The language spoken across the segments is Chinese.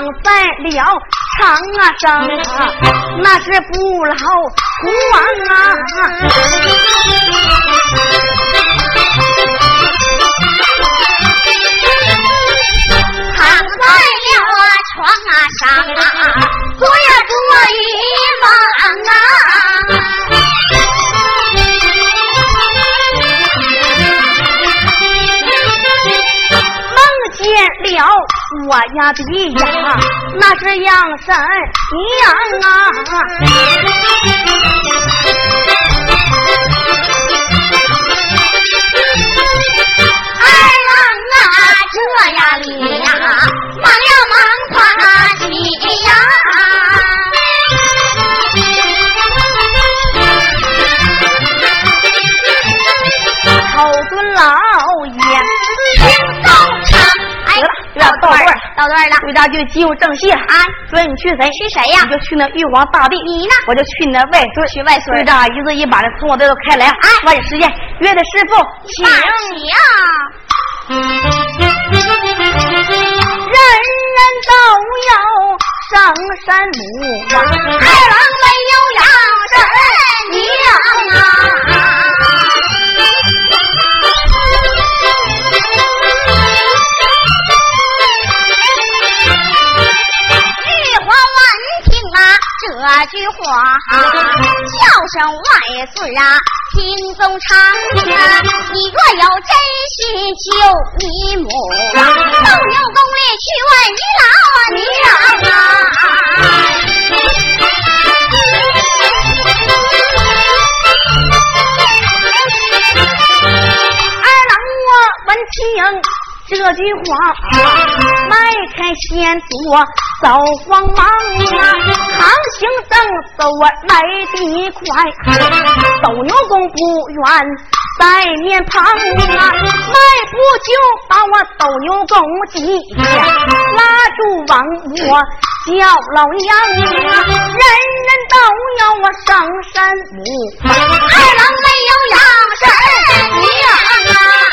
躺在了床啊上啊那是不老国王啊。躺在了床啊上啊。我呀的呀，那是阳神。娘啊！二郎啊，这呀里呀，了，回家就进入正戏了啊！说你去谁？去谁呀？你就去那玉皇大帝。你呢？我就去你那外孙。去外孙。队长一字一把的从我这都开来。哎，抓紧时间，约的师傅，请。人人都有生山母，二郎没有养生娘啊。句话叫声外孙啊，听宗长啊，你若有真心救你母，斗牛宫里去问你老娘啊。二郎我闻听。这句话，迈开先做扫慌忙啊，行行正走啊来得快，斗牛功不远在面旁啊，迈步就把我斗牛公急拉住往我叫老娘，人人都要我上山母，二郎没有养神娘啊。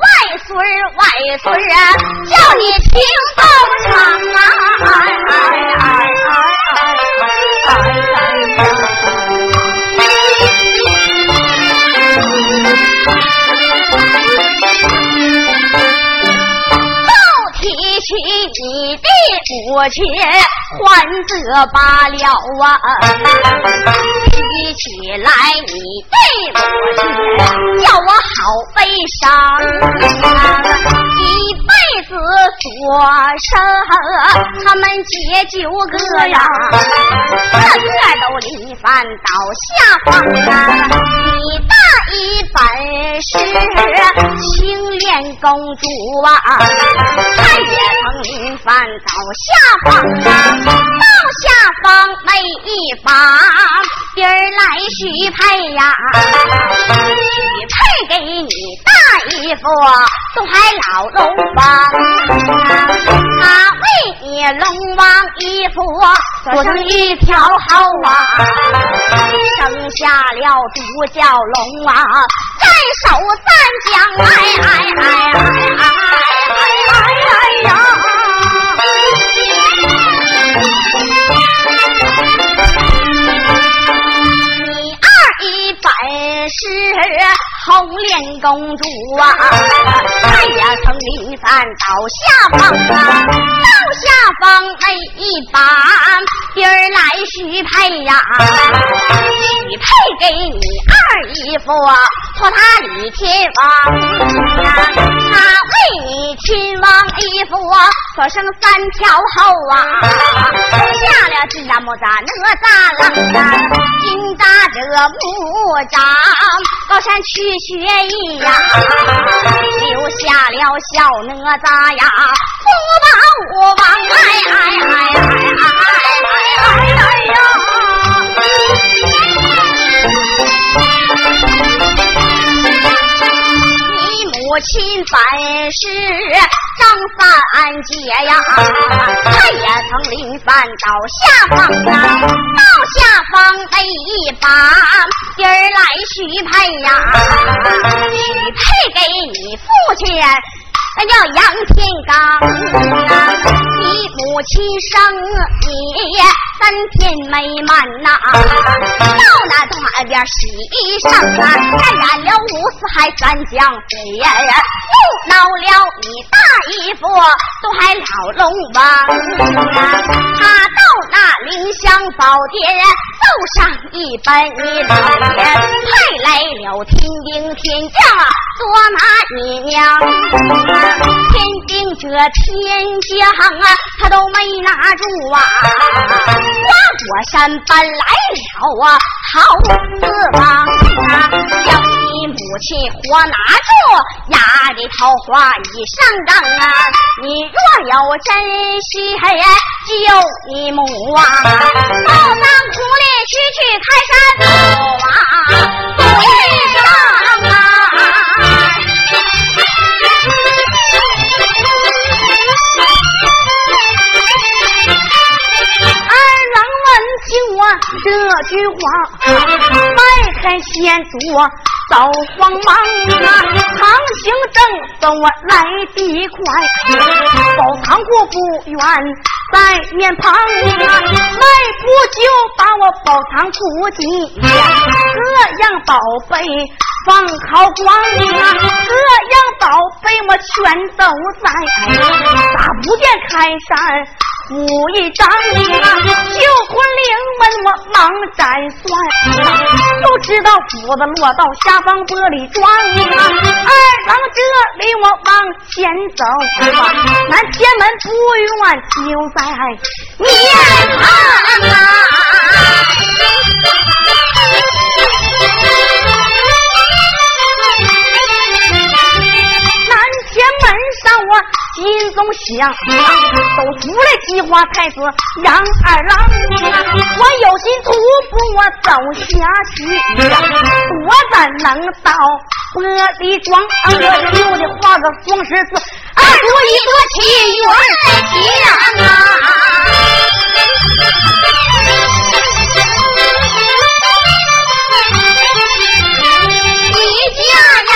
外孙儿外孙儿啊，叫你听奏唱啊。起你的母亲还则罢了啊，起来你的母亲叫我好悲伤，一辈子做生他们姐九个呀，个个都离饭到下方啊，你大一本是青莲公主啊，她也。曾临犯到下方，到下方没一方，今儿来许配呀，许配给你大姨夫东海老龙王，他为你龙王一副做成一条好啊，生下了独角龙啊，在手三江来哎哎哎哎哎哎呀你二姨本是红莲公主啊她也曾离散倒下方啊下方那一把今儿来许配呀，许配给你二姨夫，托他李天王，他为你亲王姨夫说生三条后啊，下了金吒、木吒哪吒郎啊，金扎着木吒，高山去学艺呀，留下了小哪吒呀，福报我王哎哎哎哎哎哎哎呀！你母亲本是。张三姐呀，她也曾临凡到下方啊，到下方那一把爹儿来许配呀，许配给你父亲。那叫杨天刚啊，你母亲生你三天没满呐，到那东海边洗衣裳啊，感染了五四海三江水呀，又闹了你大姨夫东海老龙王啊，那凌香宝殿奏上一本你老爷派来了天兵天将啊，捉拿你娘。天兵这天将啊，他都没拿住啊！花果山搬来了啊，好四王啊，你母亲活拿住，压的桃花已上当啊！你若有珍惜，救你母啊！到咱苦里去去开山走啊，不一样啊！听我这句话，迈开先祖遭慌忙啊！航行正走我来得快，宝仓库不远在面旁啊！迈步就把我宝仓库进，各样宝贝放好光啊！各样宝贝我全都在，咋不见开山。武一张啊，救魂灵门我忙斩算，都知道斧子落到下方玻璃庄啊。二郎这里我往前走，南天门不远就在面旁心中想，都出来计划太子杨二郎，我有心徒步我走下去，多咱能到玻璃庄，我留的画个双十字，啊，多一多七元啊。你家呀。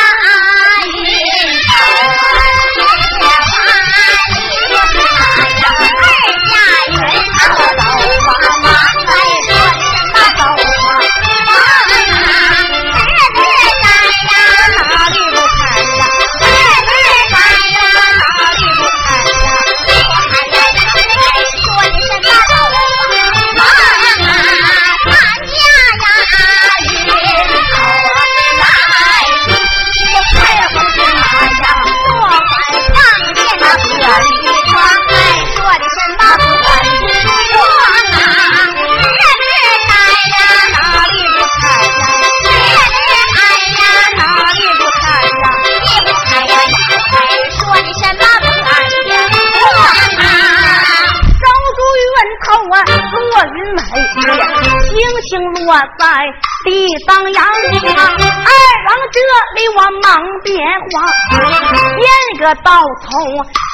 道童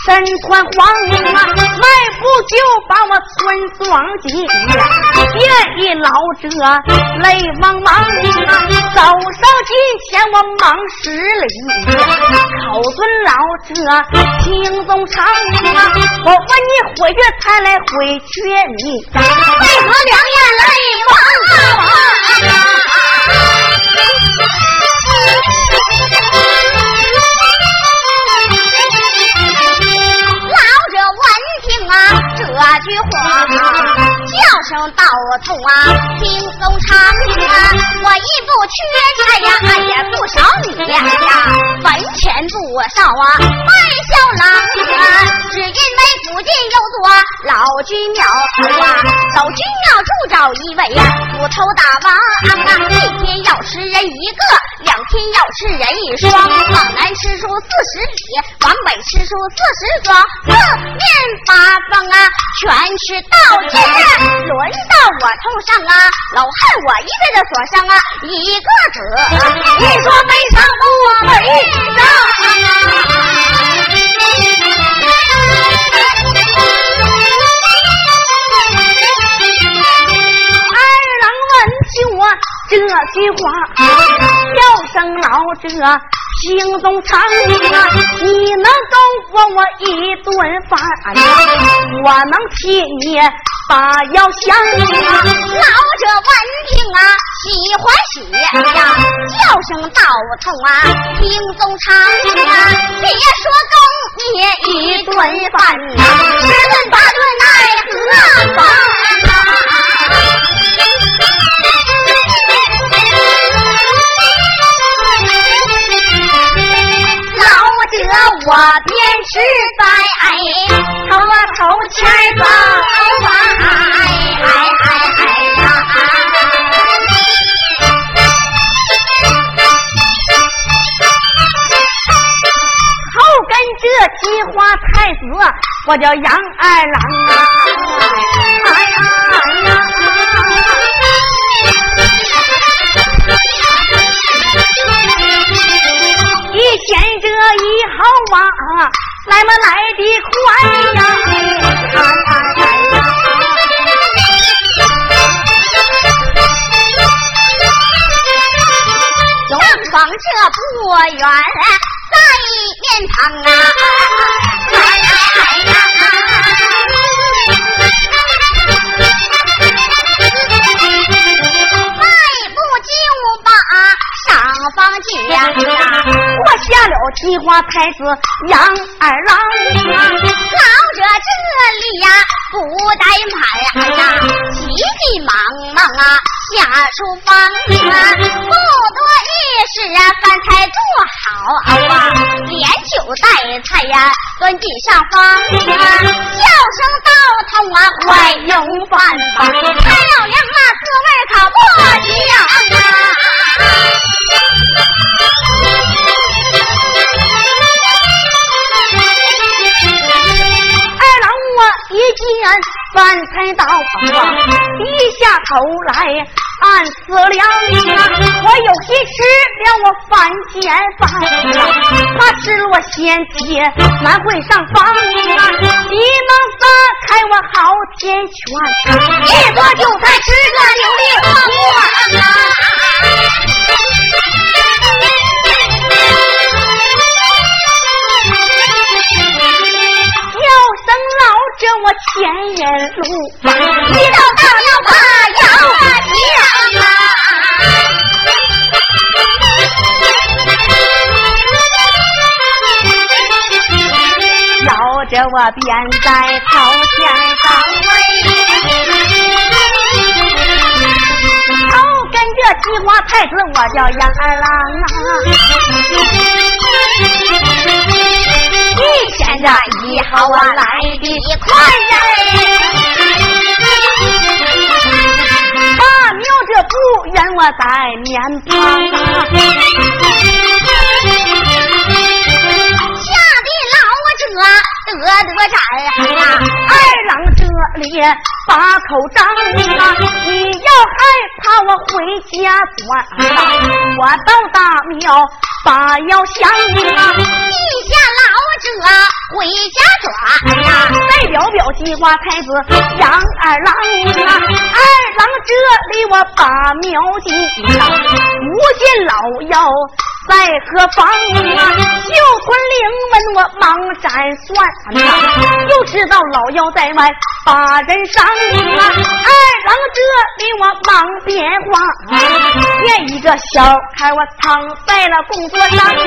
身穿黄啊，迈步就把我村庄进，变一老者泪汪汪啊！走上近前我忙施礼，口尊老者情中长啊！我问你回去才来回劝你，为何两眼泪汪汪？啊这句话。叫声道通啊，听松唱啊，我一不缺财呀，俺也不少女呀，本钱不少啊，卖小郎啊，只因为附近有座老君庙啊，老君庙住着一位呀，斧头大王啊，一天要吃人一个，两天要吃人一双，往南吃出四十里，往北吃出四十庄，四面八方啊，全吃到尽，轮到我头上啊，老汉我一个个锁上啊，一个个，你说没上不没二郎问起我这句话，叫声老者。心中长啊，你能够过我一顿饭，我能替你把药想啊。老者闻听啊，喜欢喜呀，叫声道童啊，听宗长啊，别说我叫杨二郎啊！一天这一好啊，来嘛来太子杨二郎，老者这里呀不怠慢呀，急急忙忙啊下厨房啊，不多一时啊饭菜做好啊，连酒带菜呀端进上房啊，叫声道通啊快用饭吧，菜老娘啊滋味可不菜到啊，低下头来暗思量，我有心吃了我饭间饭，怕吃落仙界难会上方，急忙撒开我好天权，一桌酒菜吃个流利忘我这我前人路，一道道要怕要响啊！要着我便在朝前当头跟着西花太子，我叫杨二郎啊！一天这一号啊来的快人，大庙这不远我在面旁啊，吓得老者得得战呀，二郎这里把口张啊，你要害怕我回家转，我到大庙把药香啊，记下老。者回家转呀，再表表西瓜太子杨二郎啊，二郎这里我把苗进啊，不见老妖在何方啊？秀魂灵问我忙斩算啊，又知道老妖在外把人伤啊，二郎这里我忙变化，见一个小孩我躺在了工作上，二郎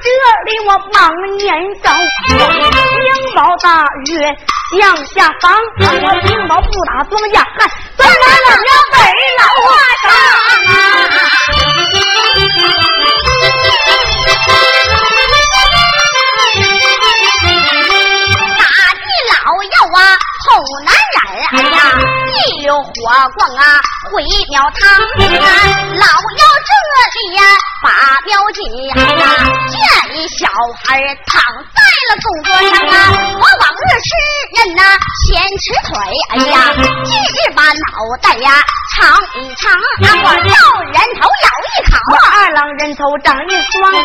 这里我忙。年少，英宝大约向下方，我冰雹不打庄稼，还怎么能了北老上啊？大啊，后男人，哎呀，一溜火光啊，毁庙堂。老妖这里呀，把庙进，哎呀，见小孩躺在了供桌上啊。我往日吃人呐，先吃腿，哎呀，今日把脑袋呀尝一尝，啊，我要人头咬一口，二郎人头长一双，要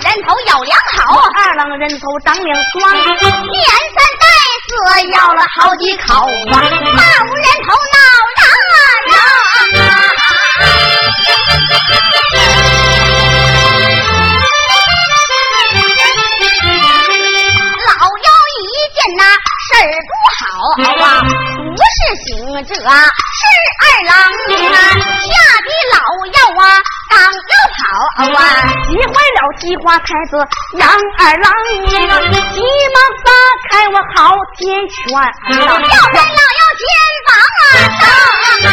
人头咬两口，二郎人头长两双，连三带四咬了好几口啊，把无人头闹嚷啊老儿不好啊，不是行者是二郎啊，吓得老妖啊刚要跑啊。急坏了西花太子杨二郎，急忙撒开我好天拳，要在老妖肩膀啊上啊！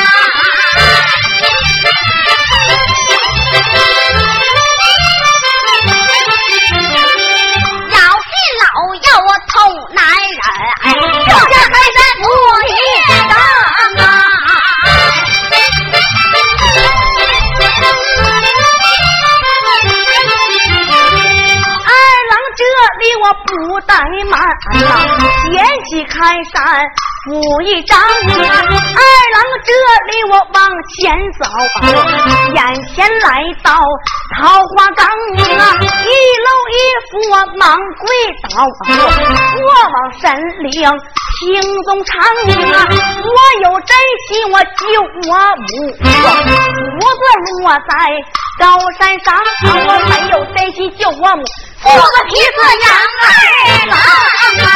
怠慢，捡起开山斧一张，二郎这里我往前走，眼前来到桃花岗啊，一楼一扶我忙跪倒，我往神灵行踪长啊，我有真心我救我母，母子落在高山上，我没有真心救我母。我个皮子杨二郎啊！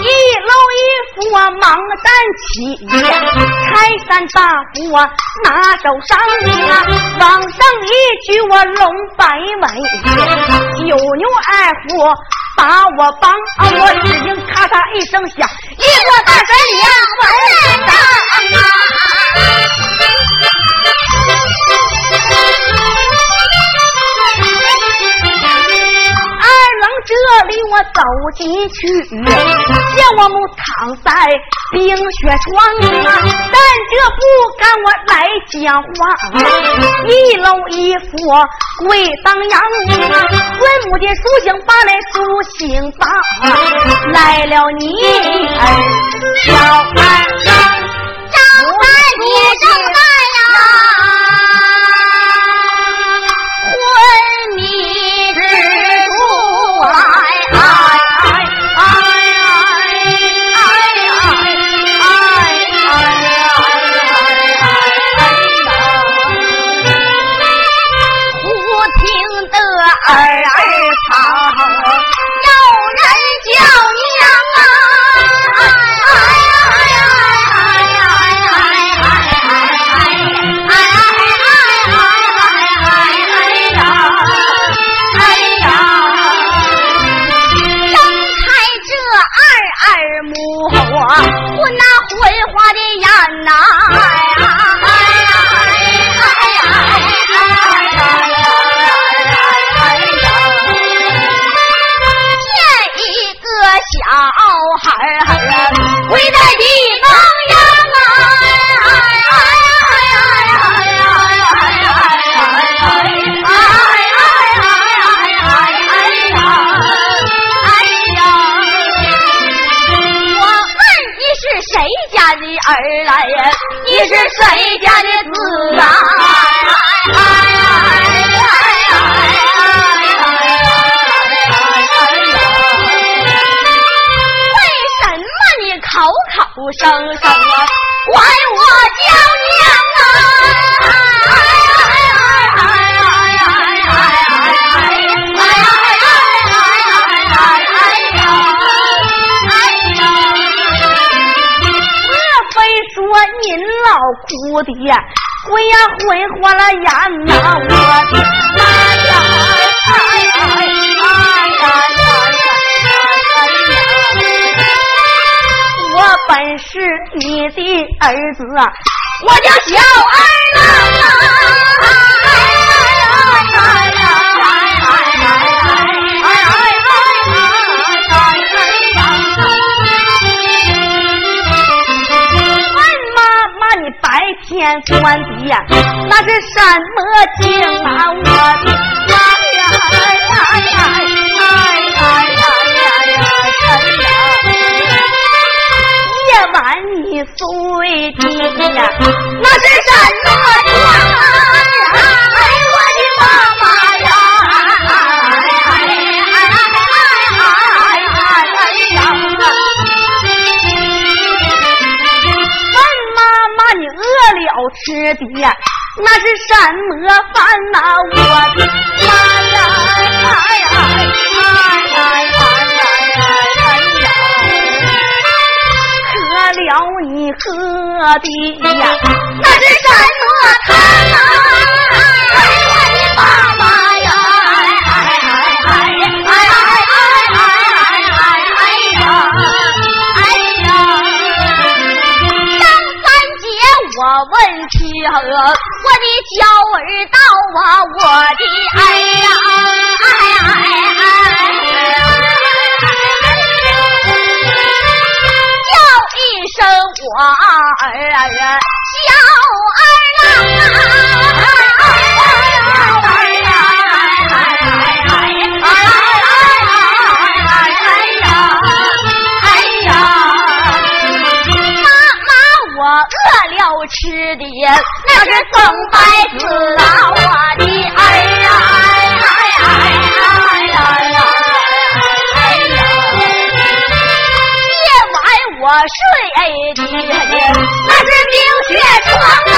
一楼一扶我忙担起，开山大斧我拿手上啊，往上一举我龙摆尾，九牛二虎把我帮啊，我只听咔嚓一声响，一个大山两文当啊！二郎这里我走进去，见我母躺在冰雪床啊，但这不敢我来讲话。一搂一扶跪当阳啊，问母的书醒把来书醒吧，来了你儿小二郎。正在家的儿来呀？你是谁家的子啊？为什么你口口声声啊管我叫娘啊蝴呀，昏呀，昏花了眼呐，我的妈呀，哎哎，我本是你的儿子，我叫小二郎。天官的呀，那是什么经啊？我的妈呀！哎呀呀！哎呀呀呀呀！夜晚你睡的呀，那是什爹那是什么饭呐？我的妈呀！哎呀哎呀哎呀哎呀！喝了你喝的呀，那是什吃的那是风白子啊，我的儿呀，哎呀哎呀哎呀哎呀！夜晚我睡的那是冰雪床啊。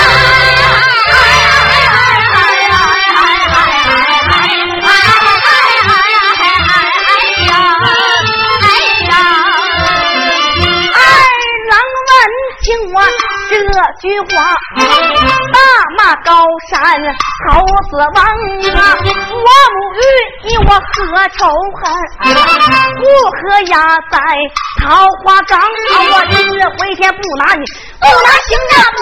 这句话，大骂高山猴子王啊！我母与你我何仇恨？不和压在桃花岗，我这回天不拿你，不拿行啊不